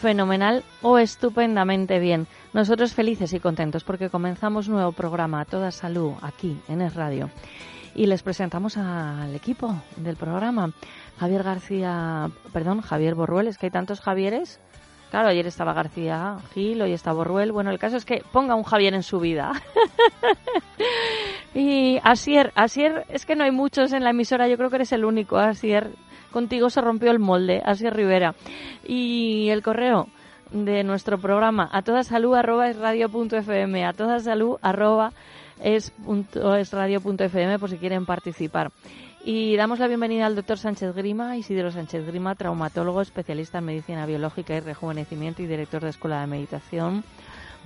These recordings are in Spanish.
¿Fenomenal o estupendamente bien? Nosotros felices y contentos porque comenzamos nuevo programa toda salud aquí en Es Radio. Y les presentamos al equipo del programa. Javier García, perdón, Javier Borruel, es que hay tantos Javieres. Claro, ayer estaba García Gil, hoy está Borruel. Bueno, el caso es que ponga un Javier en su vida. y Asier, Asier, es que no hay muchos en la emisora, yo creo que eres el único, Asier contigo se rompió el molde, así Rivera. Y el correo de nuestro programa, a toda salud arroba es radio punto fm, a toda salud arroba es, punto, es radio punto fm por si quieren participar. Y damos la bienvenida al doctor Sánchez Grima, Isidro Sánchez Grima, traumatólogo, especialista en medicina biológica y rejuvenecimiento y director de Escuela de Meditación.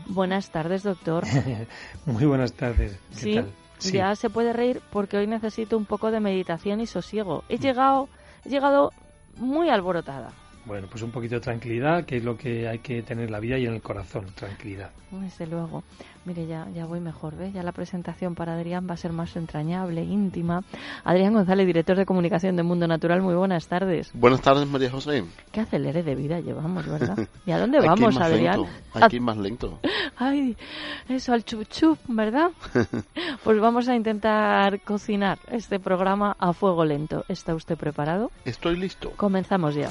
Buenas tardes, doctor. Muy buenas tardes. ¿Qué sí, tal? ya se puede reír porque hoy necesito un poco de meditación y sosiego. He llegado he llegado muy alborotada. Bueno, pues un poquito de tranquilidad, que es lo que hay que tener en la vida y en el corazón, tranquilidad. Desde luego. Mire, ya, ya voy mejor, ¿ves? Ya la presentación para Adrián va a ser más entrañable, íntima. Adrián González, director de comunicación de Mundo Natural, muy buenas tardes. Buenas tardes, María José. Qué acelere de vida llevamos, ¿verdad? ¿Y a dónde vamos, Adrián? Lento. Aquí más lento. Ay, eso, al chup chup, ¿verdad? pues vamos a intentar cocinar este programa a fuego lento. ¿Está usted preparado? Estoy listo. Comenzamos ya.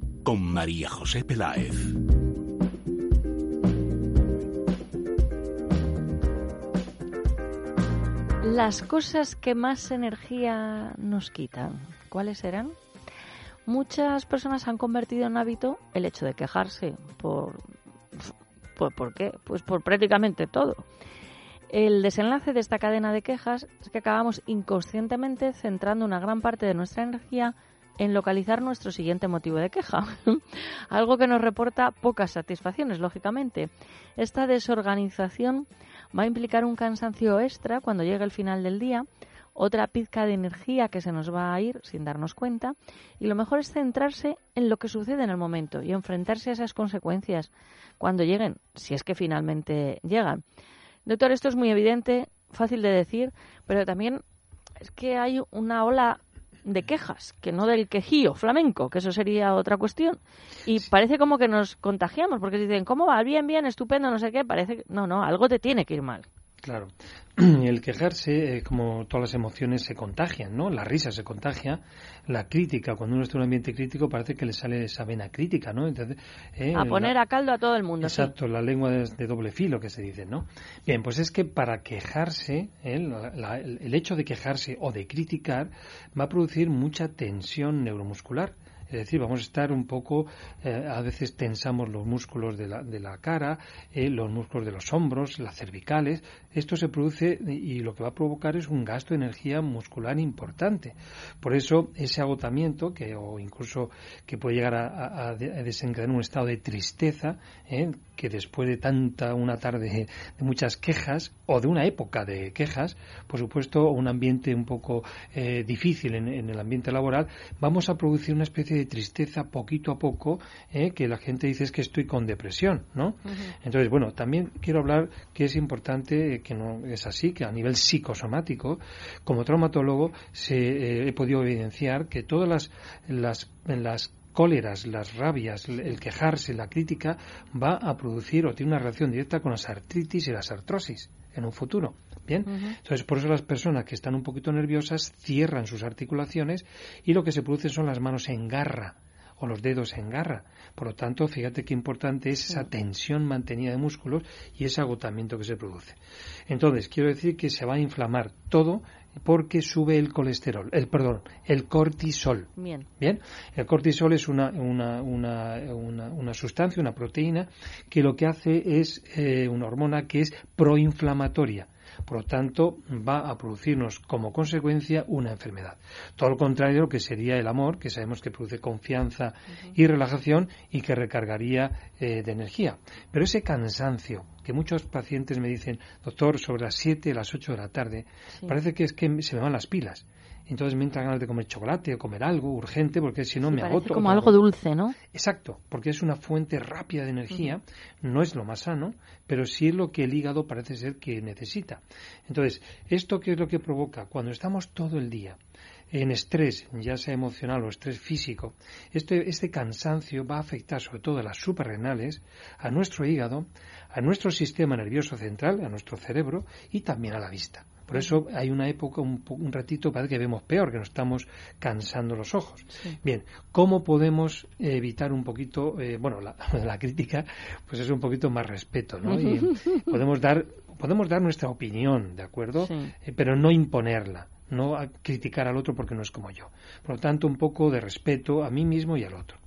con María José Peláez. Las cosas que más energía nos quitan, ¿cuáles serán? Muchas personas han convertido en hábito el hecho de quejarse por pues ¿por qué? Pues por prácticamente todo. El desenlace de esta cadena de quejas es que acabamos inconscientemente centrando una gran parte de nuestra energía en localizar nuestro siguiente motivo de queja, algo que nos reporta pocas satisfacciones, lógicamente. Esta desorganización va a implicar un cansancio extra cuando llegue el final del día, otra pizca de energía que se nos va a ir sin darnos cuenta, y lo mejor es centrarse en lo que sucede en el momento y enfrentarse a esas consecuencias cuando lleguen, si es que finalmente llegan. Doctor, esto es muy evidente, fácil de decir, pero también es que hay una ola de quejas, que no del quejío flamenco, que eso sería otra cuestión. Y parece como que nos contagiamos, porque dicen, ¿cómo va? Bien, bien, estupendo, no sé qué. Parece que, no, no, algo te tiene que ir mal. Claro. El quejarse, eh, como todas las emociones, se contagian, ¿no? La risa se contagia, la crítica, cuando uno está en un ambiente crítico, parece que le sale esa vena crítica, ¿no? Entonces, eh, a poner la, a caldo a todo el mundo. Exacto, sí. la lengua de, de, doble filo que se dice, ¿no? Bien, pues es que para quejarse, ¿eh? la, la, el hecho de quejarse o de criticar va a producir mucha tensión neuromuscular. Es decir, vamos a estar un poco, eh, a veces tensamos los músculos de la, de la cara, eh, los músculos de los hombros, las cervicales. Esto se produce y lo que va a provocar es un gasto de energía muscular importante. Por eso, ese agotamiento, que, o incluso que puede llegar a, a, desencadenar un estado de tristeza, eh, que después de tanta una tarde de muchas quejas o de una época de quejas, por supuesto, un ambiente un poco eh, difícil en, en, el ambiente laboral, vamos a producir una especie de tristeza poquito a poco, eh, que la gente dice es que estoy con depresión, ¿no? Uh -huh. Entonces, bueno, también quiero hablar que es importante que no es así, que a nivel psicosomático, como traumatólogo, se, eh, he podido evidenciar que todas las, las, las cóleras, las rabias, el quejarse, la crítica, va a producir o tiene una relación directa con las artritis y las artrosis en un futuro. Bien, entonces por eso las personas que están un poquito nerviosas cierran sus articulaciones y lo que se produce son las manos en garra o los dedos en garra. Por lo tanto, fíjate qué importante es esa tensión mantenida de músculos y ese agotamiento que se produce. Entonces, quiero decir que se va a inflamar todo porque sube el colesterol, el perdón, el cortisol. Bien. Bien, el cortisol es una, una, una, una, sustancia, una proteína que lo que hace es eh, una hormona que es proinflamatoria. Por lo tanto, va a producirnos como consecuencia una enfermedad. Todo lo contrario de lo que sería el amor, que sabemos que produce confianza y relajación y que recargaría eh, de energía. Pero ese cansancio, que muchos pacientes me dicen, doctor, sobre las 7, las 8 de la tarde, parece que es que se me van las pilas entonces me entra ganas de comer chocolate o comer algo urgente porque si no me agoto. como algo dulce, ¿no? Exacto, porque es una fuente rápida de energía, no es lo más sano, pero sí es lo que el hígado parece ser que necesita. Entonces, ¿esto qué es lo que provoca? Cuando estamos todo el día en estrés, ya sea emocional o estrés físico, este, este cansancio va a afectar sobre todo a las suprarrenales, a nuestro hígado, a nuestro sistema nervioso central, a nuestro cerebro y también a la vista. Por eso hay una época, un, ratito, para que vemos peor, que nos estamos cansando los ojos. Bien, ¿cómo podemos evitar un poquito, eh, bueno, la, crítica, pues es un poquito más respeto, ¿no? Y podemos dar, podemos dar nuestra opinión, ¿de acuerdo? Eh, pero no imponerla no criticar al otro porque no es como yo. Por lo tanto, un poco de respeto a mí mismo y al otro.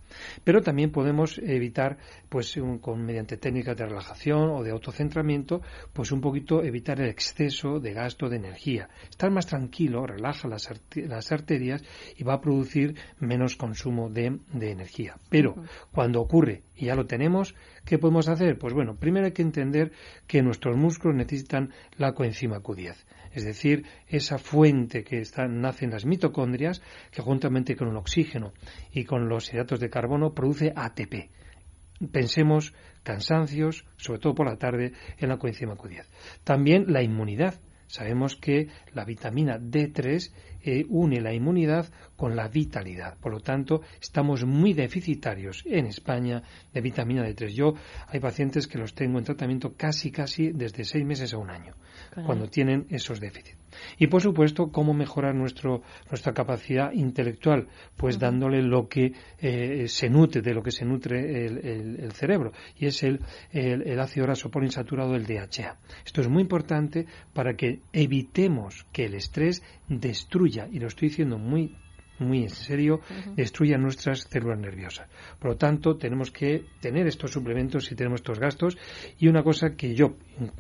Pero también podemos evitar, pues con, mediante técnicas de relajación o de autocentramiento, pues un poquito evitar el exceso de gasto de energía. Estar más tranquilo relaja las, arterias y va a producir menos consumo de, energía. Pero cuando ocurre y ya lo tenemos, ¿qué podemos hacer? Pues bueno, primero hay que entender que nuestros músculos necesitan la coenzima Q10 es decir, esa fuente que está, nace en las mitocondrias, que juntamente con el oxígeno y con los hidratos de carbono produce ATP. Pensemos cansancios, sobre todo por la tarde, en la coenzima Q10. También la inmunidad. Sabemos que la vitamina D3 eh, une la inmunidad con la vitalidad. Por lo tanto, estamos muy deficitarios en España de vitamina D3. Yo hay pacientes que los tengo en tratamiento casi, casi desde seis meses a un año, cuando tienen esos déficits. Y por supuesto, ¿cómo mejorar nuestro, nuestra capacidad intelectual? Pues dándole lo que eh, se nutre, de lo que se nutre el, cerebro, y es el, el, ácido graso poliinsaturado, el DHA. Esto es muy importante para que evitemos que el estrés destruya, y lo estoy diciendo muy muy en serio, destruya nuestras células nerviosas. Por lo tanto, tenemos que tener estos suplementos si tenemos estos gastos. Y una cosa que yo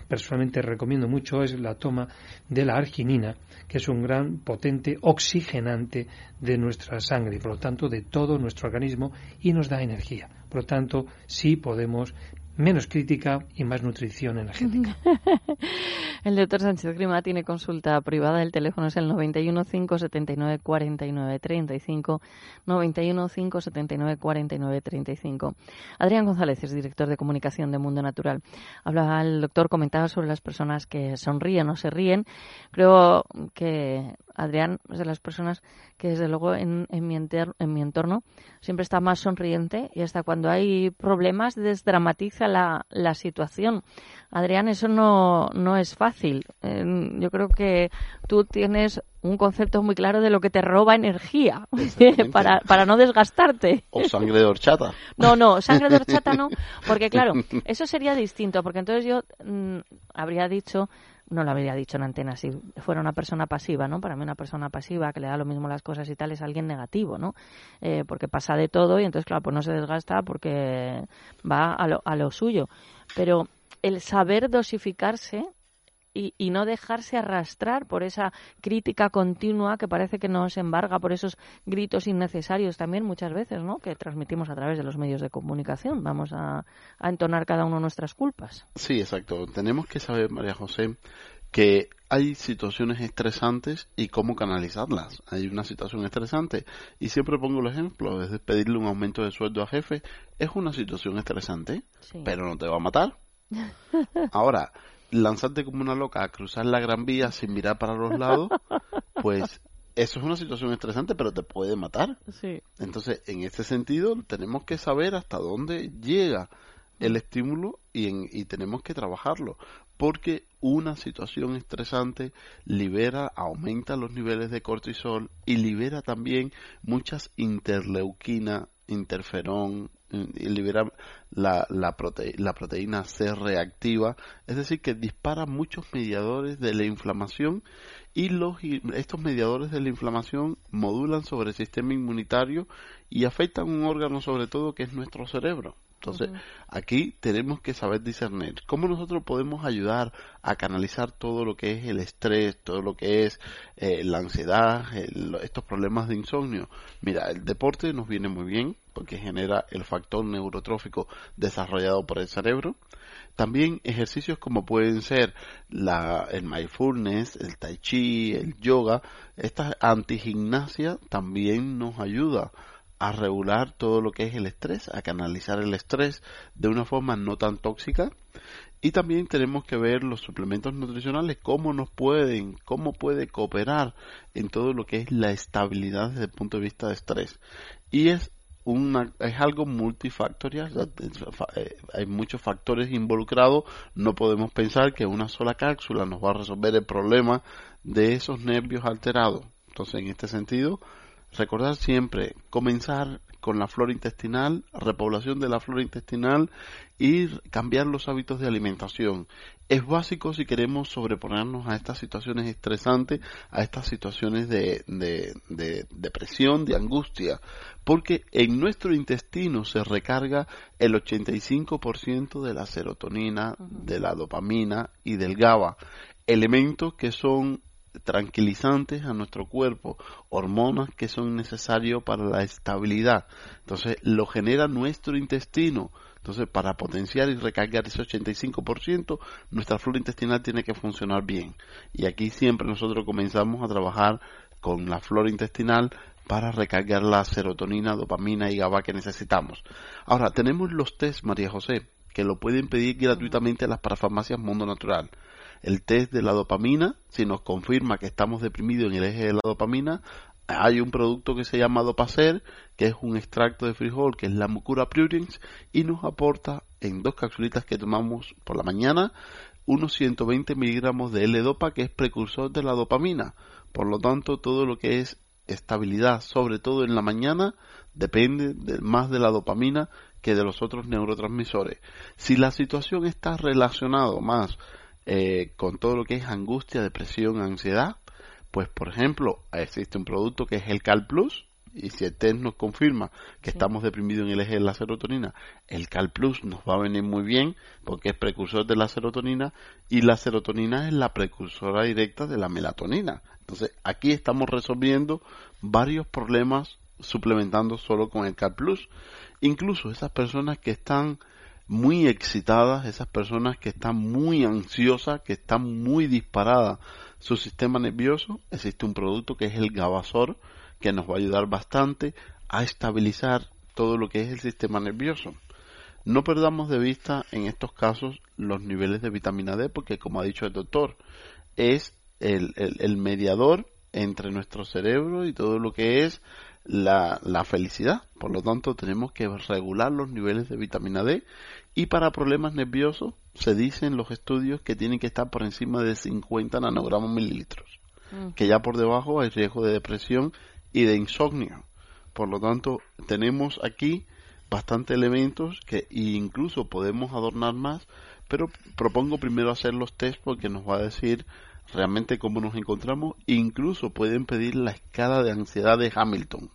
personalmente recomiendo mucho es la toma de la arginina, que es un gran potente oxigenante de nuestra sangre y por lo tanto de todo nuestro organismo y nos da energía. Por lo tanto, sí podemos menos crítica y más nutrición energética. el doctor Sánchez Grima tiene consulta privada. El teléfono es el 91 579 49 35. 91 579 49 35. Adrián González es director de comunicación de Mundo Natural. Hablaba el doctor, comentaba sobre las personas que sonríen o se ríen. Creo que Adrián es de las personas que desde luego en, mi, en mi entorno siempre está más sonriente y hasta cuando hay problemas desdramatiza la, la situación. Adrián, eso no, no es fácil. yo creo que tú tienes un concepto muy claro de lo que te roba energía para, para no desgastarte. O sangre de horchata. No, no, sangre de horchata no, porque claro, eso sería distinto, porque entonces yo mm, habría dicho no lo habría dicho en antena si fuera una persona pasiva, ¿no? Para mí una persona pasiva que le da lo mismo las cosas y tal es alguien negativo, ¿no? Eh, porque pasa de todo y entonces, claro, pues no se desgasta porque va a lo, a lo suyo. Pero el saber dosificarse y, no dejarse arrastrar por esa crítica continua que parece que nos embarga, por esos gritos innecesarios también muchas veces, ¿no? Que transmitimos a través de los medios de comunicación. Vamos a, entonar cada uno nuestras culpas. Sí, exacto. Tenemos que saber, María José, que hay situaciones estresantes y cómo canalizarlas. Hay una situación estresante y siempre pongo el ejemplo, es pedirle un aumento de sueldo a jefe, es una situación estresante, pero no te va a matar. Ahora, lanzarte como una loca a cruzar la Gran Vía sin mirar para los lados, pues eso es una situación estresante, pero te puede matar. Sí. Entonces, en este sentido, tenemos que saber hasta dónde llega el estímulo y, en- y tenemos que trabajarlo, porque una situación estresante libera, aumenta los niveles de cortisol y libera también muchas interleuquinas, interferón, libera la, la, prote- la proteína C reactiva, es decir, que dispara muchos mediadores de la inflamación y los, estos mediadores de la inflamación modulan sobre el sistema inmunitario y afectan un órgano sobre todo que es nuestro cerebro. Entonces, aquí tenemos que saber discernir cómo nosotros podemos ayudar a canalizar todo lo que es el estrés, todo lo que es eh, la ansiedad, el- estos problemas de insomnio. Mira, el deporte nos viene muy bien porque genera el factor neurotrófico desarrollado por el cerebro. También ejercicios como pueden ser el mindfulness, el tai chi, el yoga, esta antigimnasia también nos ayuda a regular todo lo que es el estrés, a canalizar el estrés de una forma no tan tóxica. Y también tenemos que ver los suplementos nutricionales, cómo nos pueden, cómo puede cooperar en todo lo que es la estabilidad desde el punto de vista de estrés. Y es una, es algo multifactorial, eh, hay muchos factores involucrados, no podemos pensar que una sola cápsula nos va a resolver el problema de esos nervios alterados. Entonces, en este sentido, recordar siempre comenzar con la flora intestinal, repoblación de la flora intestinal y cambiar los hábitos de alimentación. Es básico si queremos sobreponernos a estas situaciones estresantes, a estas situaciones de, de, de depresión, de angustia, porque en nuestro intestino se recarga el 85% de la serotonina, de la dopamina y del GABA, elementos que son tranquilizantes a nuestro cuerpo, hormonas que son necesarios para la estabilidad. Entonces, lo genera nuestro intestino. Entonces, para potenciar y recargar ese 85%, nuestra flora intestinal tiene que funcionar bien. Y aquí siempre nosotros comenzamos a trabajar con la flora intestinal para recargar la serotonina, dopamina y GABA que necesitamos. Ahora, tenemos los test, María José, que lo pueden pedir gratuitamente a las parafarmacias Mundo Natural el test de la dopamina, si nos confirma que estamos deprimidos en el eje de la dopamina, hay un producto que se llama Dopacer, que es un extracto de frijol, que es la mucura pruriens, y nos aporta en dos capsulitas que tomamos por la mañana unos 120 miligramos de L-Dopa, que es precursor de la dopamina. Por lo tanto, todo lo que es estabilidad, sobre todo en la mañana, depende de- más de la dopamina que de los otros neurotransmisores. Si la situación está relacionada más eh, con todo lo que es angustia, depresión, ansiedad, pues por ejemplo existe un producto que es el Cal Plus y si el test nos confirma que estamos deprimidos en el eje de la serotonina, el Cal Plus nos va a venir muy bien porque es precursor de la serotonina y la serotonina es la precursora directa de la melatonina. Entonces aquí estamos resolviendo varios problemas suplementando solo con el Cal Plus. Incluso esas personas que están muy excitadas, esas personas que están muy ansiosas, que están muy disparadas su sistema nervioso, existe un producto que es el Gabasor, que nos va a ayudar bastante a estabilizar todo lo que es el sistema nervioso. No perdamos de vista en estos casos los niveles de vitamina D, porque como ha dicho el doctor, es el, el- el mediador entre nuestro cerebro y todo lo que es la, la felicidad. Por lo tanto, tenemos que regular los niveles de vitamina D y para problemas nerviosos se dicen los estudios que tienen que estar por encima de 50 nanogramos mililitros, que ya por debajo hay riesgo de depresión y de insomnio. Por lo tanto, tenemos aquí bastantes elementos que incluso podemos adornar más, pero propongo primero hacer los test porque nos va a decir realmente cómo nos encontramos. Incluso pueden pedir la escala de ansiedad de Hamilton.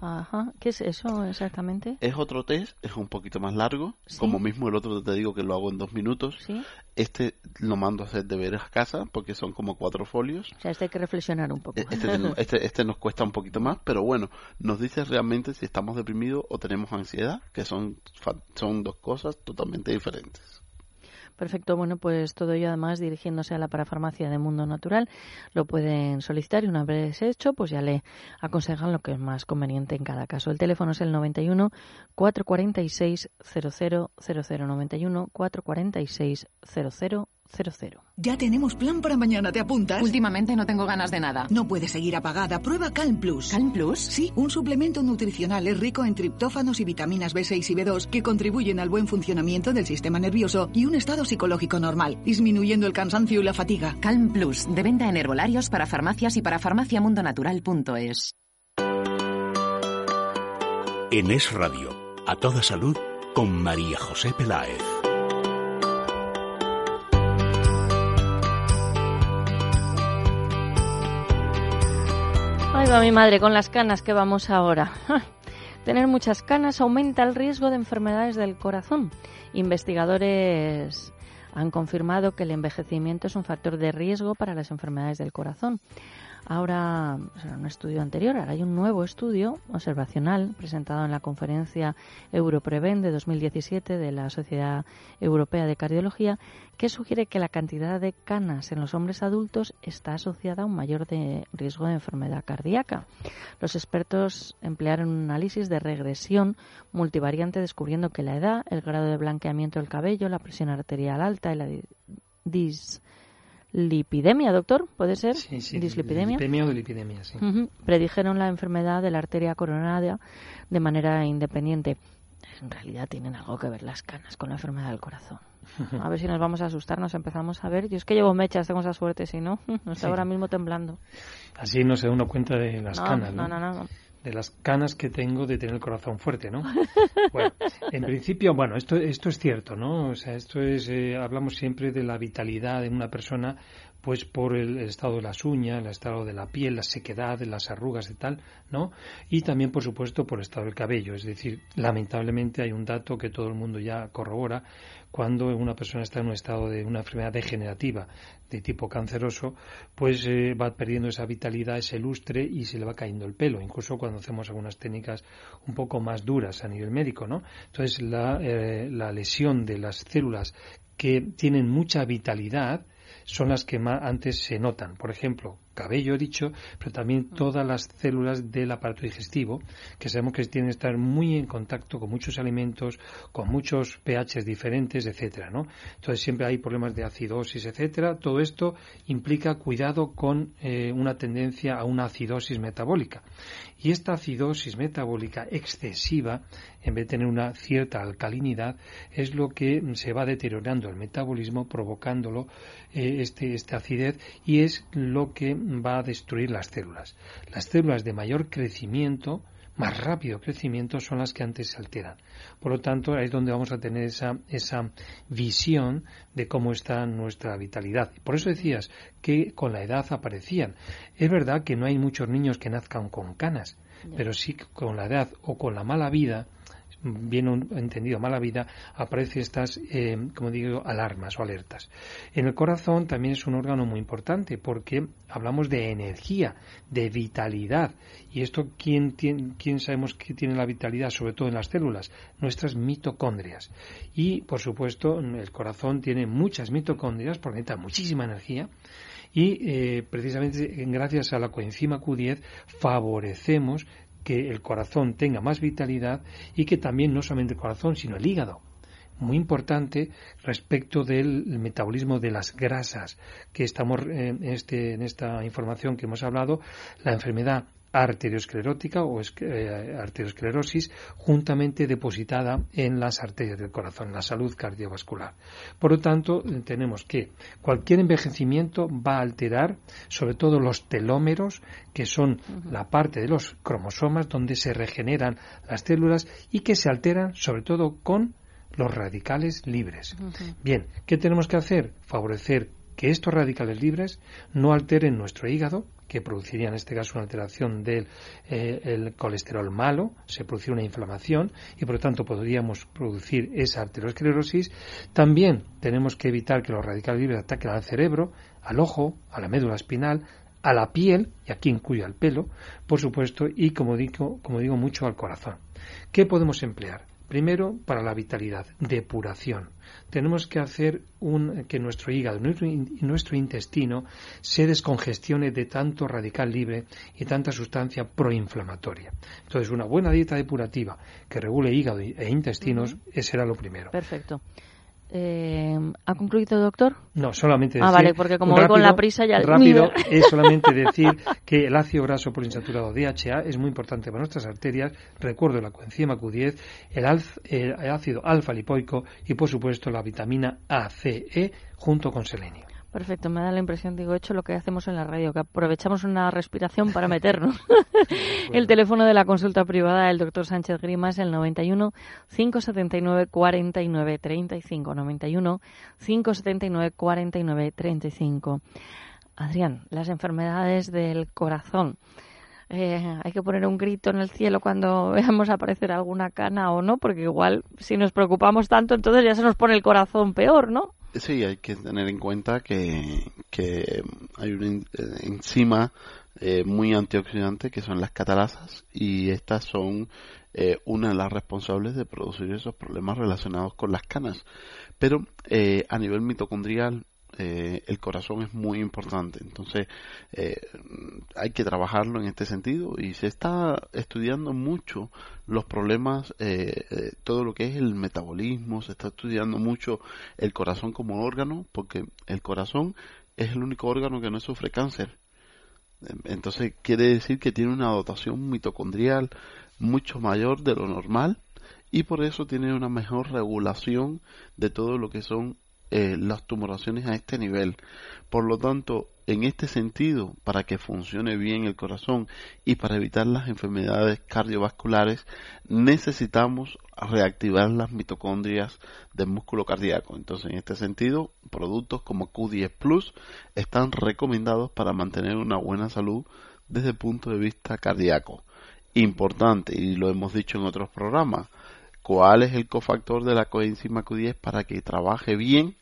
Ajá. ¿Qué es eso exactamente? Es otro test, es un poquito más largo, Sí. como mismo el otro te digo que lo hago en dos minutos. Sí. Este lo mando a hacer deberes a casa porque son como cuatro folios. O sea, este hay que reflexionar un poco. E- Este, este, este nos cuesta un poquito más, pero bueno, nos dice realmente si estamos deprimidos o tenemos ansiedad, que son, son dos cosas totalmente diferentes. Perfecto, bueno, pues todo ello además dirigiéndose a la parafarmacia de Mundo Natural lo pueden solicitar y una vez hecho, pues ya le aconsejan lo que es más conveniente en cada caso. El teléfono es el 91 446 0000 91 446 0000 Ya tenemos plan para mañana, ¿te apuntas? Últimamente no tengo ganas de nada. No puedes seguir apagada. Prueba Calm Plus. ¿Calm Plus? Sí, un suplemento nutricional es rico en triptófanos y vitaminas B6 y B2 que contribuyen al buen funcionamiento del sistema nervioso y un estado psicológico normal, disminuyendo el cansancio y la fatiga. Calm Plus, de venta en herbolarios para farmacias y para farmaciamundonatural.es. En Es Radio, a toda salud, con María José Peláez. Ahí va mi madre con las canas que vamos ahora. Tener muchas canas aumenta el riesgo de enfermedades del corazón. Investigadores han confirmado que el envejecimiento es un factor de riesgo para las enfermedades del corazón. Ahora, en un estudio anterior, ahora hay un nuevo estudio observacional presentado en la conferencia Europreven de 2017 de la Sociedad Europea de Cardiología que sugiere que la cantidad de canas en los hombres adultos está asociada a un mayor riesgo de enfermedad cardíaca. Los expertos emplearon un análisis de regresión multivariante descubriendo que la edad, el grado de blanqueamiento del cabello, la presión arterial alta y la dis lipidemia, doctor, ¿puede ser? Sí, sí, Dislipidemia. Lipidemia o lipidemia, sí. Predijeron la enfermedad de la arteria coronaria de manera independiente. En realidad tienen algo que ver las canas con la enfermedad del corazón. A ver si nos vamos a asustar, nos empezamos a ver. Yo es que llevo mechas, tengo esa suerte, si no, no está ahora mismo temblando. Así no se da uno cuenta de las canas, ¿no? No, no, no de las canas que tengo de tener el corazón fuerte, ¿no? Bueno, en principio, bueno, esto, esto es cierto, ¿no? O sea, esto es, eh, hablamos siempre de la vitalidad de una persona, pues por el, estado de las uñas, el estado de la piel, la sequedad, las arrugas y tal, ¿no? Y también, por supuesto, por el estado del cabello. Es decir, lamentablemente hay un dato que todo el mundo ya corrobora, cuando una persona está en un estado de una enfermedad degenerativa de tipo canceroso, pues eh, va perdiendo esa vitalidad, ese lustre y se le va cayendo el pelo, incluso cuando hacemos algunas técnicas un poco más duras a nivel médico, ¿no? Entonces la, eh, la lesión de las células que tienen mucha vitalidad son las que más antes se notan. Por ejemplo, cabello, he dicho, pero también todas las células del aparato digestivo, que sabemos que tienen que estar muy en contacto con muchos alimentos, con muchos pHs diferentes, etcétera, ¿no? Entonces siempre hay problemas de acidosis, etcétera. Todo esto implica cuidado con eh, una tendencia a una acidosis metabólica. Y esta acidosis metabólica excesiva, en vez de tener una cierta alcalinidad, es lo que se va deteriorando el metabolismo, provocándolo eh, este, esta acidez, y es lo que va a destruir las células. Las células de mayor crecimiento, más rápido crecimiento, son las que antes se alteran. Por lo tanto, ahí es donde vamos a tener esa, esa visión de cómo está nuestra vitalidad. Por eso decías que con la edad aparecían. Es verdad que no hay muchos niños que nazcan con canas, pero sí con la edad o con la mala vida, bien entendido mala vida, aparecen estas, eh, como digo, alarmas o alertas. En el corazón también es un órgano muy importante porque hablamos de energía, de vitalidad. Y esto, ¿quién, quién sabemos que tiene la vitalidad? Sobre todo en las células, nuestras mitocondrias. Y, por supuesto, el corazón tiene muchas mitocondrias porque necesita muchísima energía y eh, precisamente gracias a la coenzima Q10 favorecemos que el corazón tenga más vitalidad y que también no solamente el corazón, sino el hígado. Muy importante respecto del metabolismo de las grasas que estamos en, este, en esta información que hemos hablado, la enfermedad arteriosclerótica o eh, arteriosclerosis juntamente depositada en las arterias del corazón, en la salud cardiovascular. Por lo tanto, tenemos que cualquier envejecimiento va a alterar sobre todo los telómeros, que son la parte de los cromosomas donde se regeneran las células y que se alteran sobre todo con los radicales libres. Bien, ¿qué tenemos que hacer? Favorecer que estos radicales libres no alteren nuestro hígado, que produciría en este caso una alteración del eh, colesterol malo, se produciría una inflamación y por lo tanto podríamos producir esa arteriosclerosis. También tenemos que evitar que los radicales libres ataquen al cerebro, al ojo, a la médula espinal, a la piel, y aquí incluye al pelo, por supuesto, y como digo, como digo mucho al corazón. ¿Qué podemos emplear? Primero, para la vitalidad, depuración. Tenemos que hacer un, que nuestro hígado y nuestro intestino se descongestione de tanto radical libre y tanta sustancia proinflamatoria. Entonces, una buena dieta depurativa que regule hígado e intestinos, ese será lo primero. Perfecto. Eh, ¿Ha concluido, doctor? No, solamente Ah, decir... vale, porque como voy con la prisa ya- Rápido, es solamente decir que el ácido graso poliinsaturado DHA es muy importante para nuestras arterias. Recuerdo la coenzima Q10, el, alf- el ácido alfa-lipoico y, por supuesto, la vitamina A, C, E junto con selenio. Perfecto, me da la impresión, digo, hecho lo que hacemos en la radio, que aprovechamos una respiración para meternos. el teléfono de la consulta privada del doctor Sánchez Grima es el 91 579 49 35. 91 579 49 35. Adrián, las enfermedades del corazón. Eh, hay que poner un grito en el cielo cuando veamos aparecer alguna cana o no, porque igual si nos preocupamos tanto, entonces ya se nos pone el corazón peor, ¿no? Sí, hay que tener en cuenta que, que hay una eh, enzima eh, muy antioxidante que son las catalasas y estas son eh, una de las responsables de producir esos problemas relacionados con las canas. Pero eh, a nivel mitocondrial eh, el corazón es muy importante, entonces eh, hay que trabajarlo en este sentido y se está estudiando mucho los problemas, eh, eh, todo lo que es el metabolismo, se está estudiando mucho el corazón como órgano, porque el corazón es el único órgano que no sufre cáncer. Em, Entonces quiere decir que tiene una dotación mitocondrial mucho mayor de lo normal y por eso tiene una mejor regulación de todo lo que son eh, las tumoraciones a este nivel. Por lo tanto, en este sentido, para que funcione bien el corazón y para evitar las enfermedades cardiovasculares, necesitamos reactivar las mitocondrias del músculo cardíaco. Entonces, en este sentido, productos como Q10 Plus están recomendados para mantener una buena salud desde el punto de vista cardíaco. Importante, y lo hemos dicho en otros programas, ¿cuál es el cofactor de la coenzima Q10 para que trabaje bien?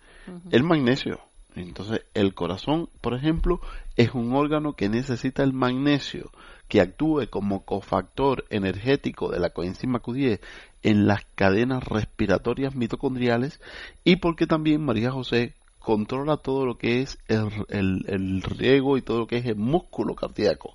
El magnesio. Entonces, el corazón, por ejemplo, es un órgano que necesita el magnesio, que actúe como cofactor energético de la coenzima Q10 en las cadenas respiratorias mitocondriales y porque también María José controla todo lo que es el, el, el riego y todo lo que es el músculo cardíaco,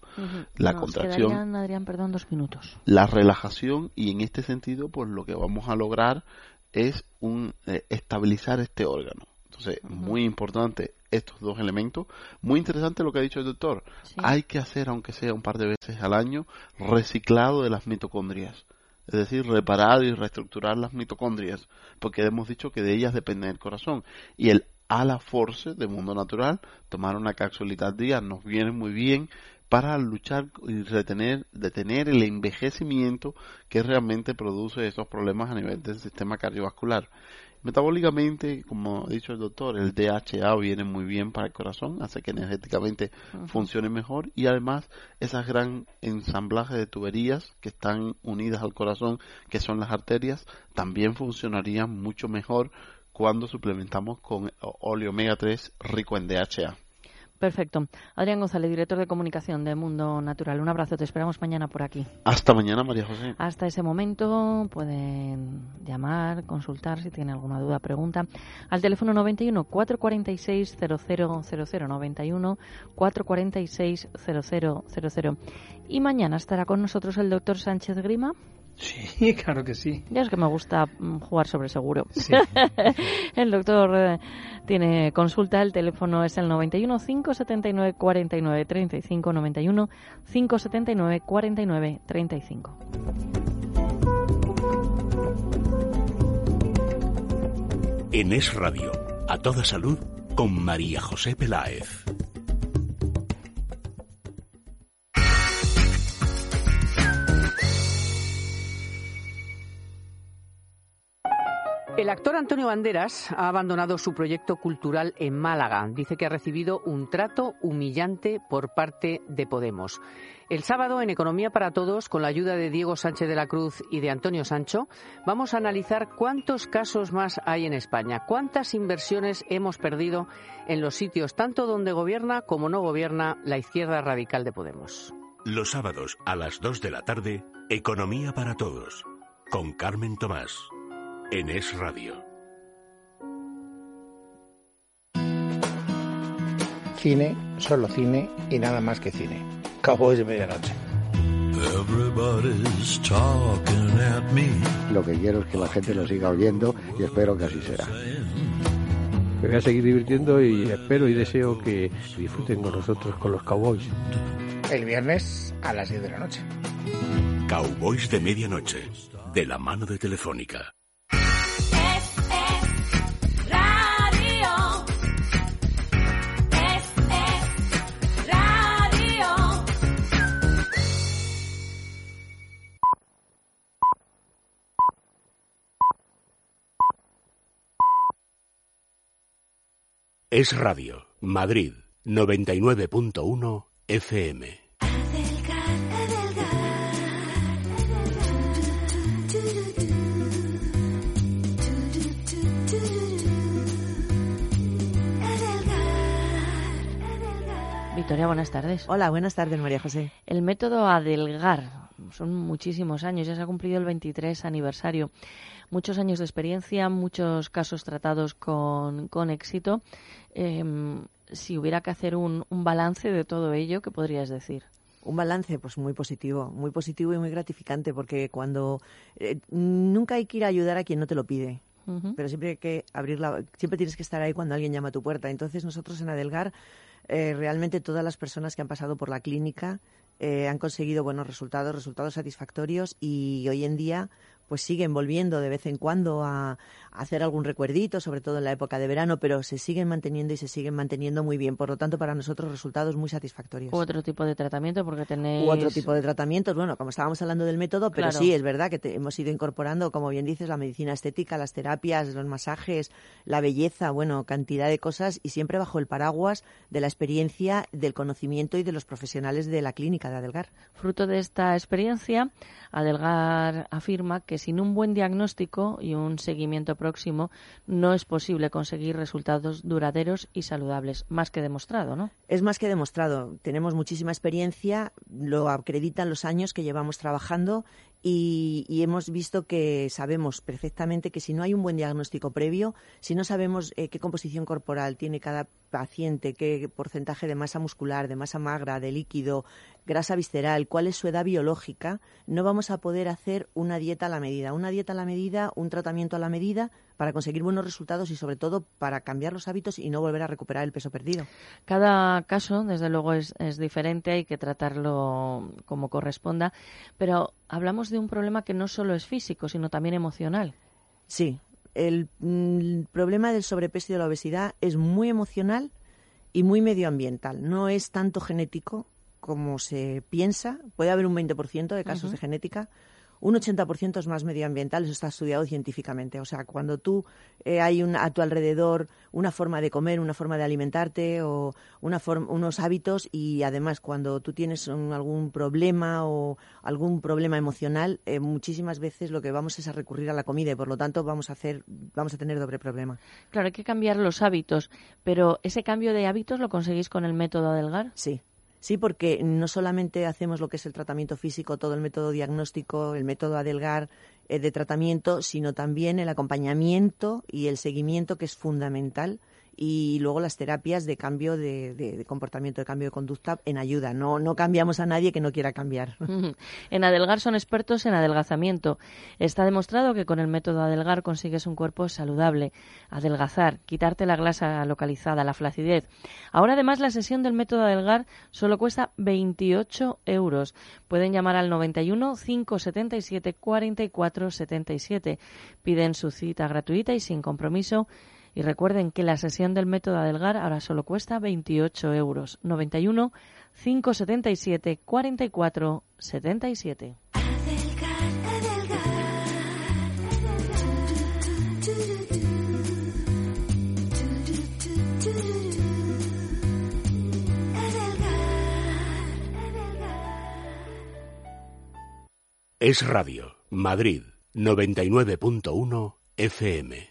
la Nos contracción quedarían, Adrián, perdón, dos minutos. la relajación y en este sentido pues lo que vamos a lograr es un eh, estabilizar este órgano entonces muy importante estos dos elementos. Muy interesante lo que ha dicho el doctor. Hay que hacer aunque sea un par de veces al año reciclado de las mitocondrias. Es decir, reparar y reestructurar las mitocondrias, porque hemos dicho que de ellas depende el corazón. Y el Ala Force de Mundo Natural, tomar una capsulita al día nos viene muy bien para luchar y retener, detener el envejecimiento que realmente produce esos problemas a nivel del sistema cardiovascular. Metabólicamente, como ha dicho el doctor, el DHA viene muy bien para el corazón, hace que energéticamente funcione mejor y además esas gran ensamblajes de tuberías que están unidas al corazón, que son las arterias, también funcionarían mucho mejor cuando suplementamos con óleo omega 3 rico en DHA. Perfecto. Adrián González, director de comunicación de Mundo Natural. Un abrazo, te esperamos mañana por aquí. Hasta mañana, María José. Hasta ese momento pueden llamar, consultar si tienen alguna duda, pregunta al teléfono 91 446 0000 91 446 0000. Y mañana estará con nosotros el doctor Sánchez Grima. Sí, claro que sí. Ya es que me gusta mm, jugar sobre seguro. Sí. el doctor eh, tiene consulta, el teléfono es el 91 579 49 35 91 579 49 35. En Es Radio, a toda salud, con María José Peláez. El actor Antonio Banderas ha abandonado su proyecto cultural en Málaga. Dice que ha recibido un trato humillante por parte de Podemos. El sábado, en Economía para Todos, con la ayuda de Diego Sánchez de la Cruz y de Antonio Sancho, vamos a analizar cuántos casos más hay en España, cuántas inversiones hemos perdido en los sitios tanto donde gobierna como no gobierna la izquierda radical de Podemos. Los sábados a las 2 de la tarde, Economía para Todos, con Carmen Tomás, en Es Radio. Cine, solo cine y nada más que cine. Cowboys de medianoche. Lo que quiero es que la gente lo siga oyendo y espero que así será. Me voy a seguir divirtiendo y espero y deseo que disfruten con nosotros, con los cowboys. El viernes a las 10 de la noche. Cowboys de Medianoche, de la mano de Telefónica. Es Radio, Madrid, 99.1 FM. Victoria, buenas tardes. Hola, buenas tardes, María José. El método Adelgar, son muchísimos años, ya se ha cumplido el 23 aniversario. Muchos años de experiencia, muchos casos tratados con, con éxito. Em, si hubiera que hacer un, un balance de todo ello, ¿qué podrías decir? Un balance, pues muy positivo, muy positivo y muy gratificante, porque cuando eh, nunca hay que ir a ayudar a quien no te lo pide. Pero siempre hay que abrirla, siempre tienes que estar ahí cuando alguien llama a tu puerta. Entonces nosotros en Adelgar eh, realmente todas las personas que han pasado por la clínica eh, han conseguido buenos resultados, resultados satisfactorios y hoy en día pues siguen volviendo de vez en cuando a, hacer algún recuerdito, sobre todo en la época de verano, pero se siguen manteniendo y se siguen manteniendo muy bien. Por lo tanto, para nosotros resultados muy satisfactorios. U otro tipo de tratamiento, porque tenéis... U otro tipo de tratamientos, bueno, como estábamos hablando del método, pero sí, es verdad que hemos ido incorporando, como bien dices, la medicina estética, las terapias, los masajes, la belleza, bueno, cantidad de cosas y siempre bajo el paraguas de la experiencia, del conocimiento y de los profesionales de la clínica de Adelgar. Fruto de esta experiencia, Adelgar afirma que sin un buen diagnóstico y un seguimiento próximo no es posible conseguir resultados duraderos y saludables. Más que demostrado, ¿no? Es más que demostrado. Tenemos muchísima experiencia, lo acreditan los años que llevamos trabajando y, hemos visto que sabemos perfectamente que si no hay un buen diagnóstico previo, si no sabemos eh, qué composición corporal tiene cada paciente, qué porcentaje de masa muscular, de masa magra, de líquido, grasa visceral, cuál es su edad biológica, no vamos a poder hacer una dieta a la medida. Una dieta a la medida, un tratamiento a la medida para conseguir buenos resultados y sobre todo para cambiar los hábitos y no volver a recuperar el peso perdido. Cada caso, desde luego, es, es diferente, hay que tratarlo como corresponda, pero hablamos de un problema que no solo es físico, sino también emocional. Sí, el, mm, problema del sobrepeso y de la obesidad es muy emocional y muy medioambiental. No es tanto genético como se piensa. Puede haber un 20% de casos de genética, un 80% es más medioambiental, eso está estudiado científicamente. O sea, cuando tú eh, hay a tu alrededor una forma de comer, una forma de alimentarte o una unos hábitos y además cuando tú tienes algún problema o algún problema emocional, eh, muchísimas veces lo que vamos es a recurrir a la comida y por lo tanto vamos a hacer, vamos a tener doble problema. Claro, hay que cambiar los hábitos, pero ese cambio de hábitos lo conseguís con el método Adelgar. Sí. Sí, porque no solamente hacemos lo que es el tratamiento físico, todo el método diagnóstico, el método Adelgar eh, de tratamiento, sino también el acompañamiento y el seguimiento que es fundamental y luego las terapias de cambio de, comportamiento, de cambio de conducta en ayuda. No, no cambiamos a nadie que no quiera cambiar. En Adelgar son expertos en adelgazamiento. Está demostrado que con el método Adelgar consigues un cuerpo saludable, adelgazar, quitarte la grasa localizada, la flacidez. Ahora además la sesión del método Adelgar solo cuesta 28 euros. Pueden llamar al 91 577 44 77. Piden su cita gratuita y sin compromiso y recuerden que la sesión del método Adelgar ahora solo cuesta 28 euros. 91 577 44 77. Es Radio, Madrid, 99.1 FM.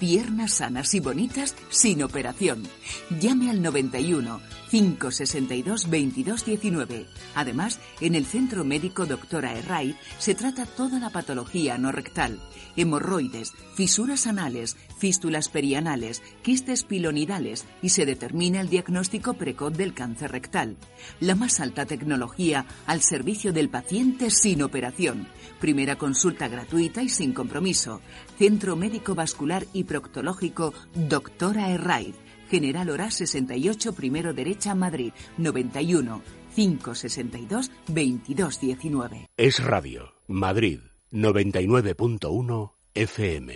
Piernas sanas y bonitas sin operación. Llame al 91 562 2219. Además, en el Centro Médico Doctora Herray se trata toda la patología no rectal, hemorroides, fisuras anales, fístulas perianales, quistes pilonidales y se determina el diagnóstico precoz del cáncer rectal. La más alta tecnología al servicio del paciente sin operación. Primera consulta gratuita y sin compromiso. Centro Médico Vascular y Proctológico Doctora Herray. General Hora 68, primero derecha, Madrid, 91 562 2219. Es Radio, Madrid, 99.1 FM.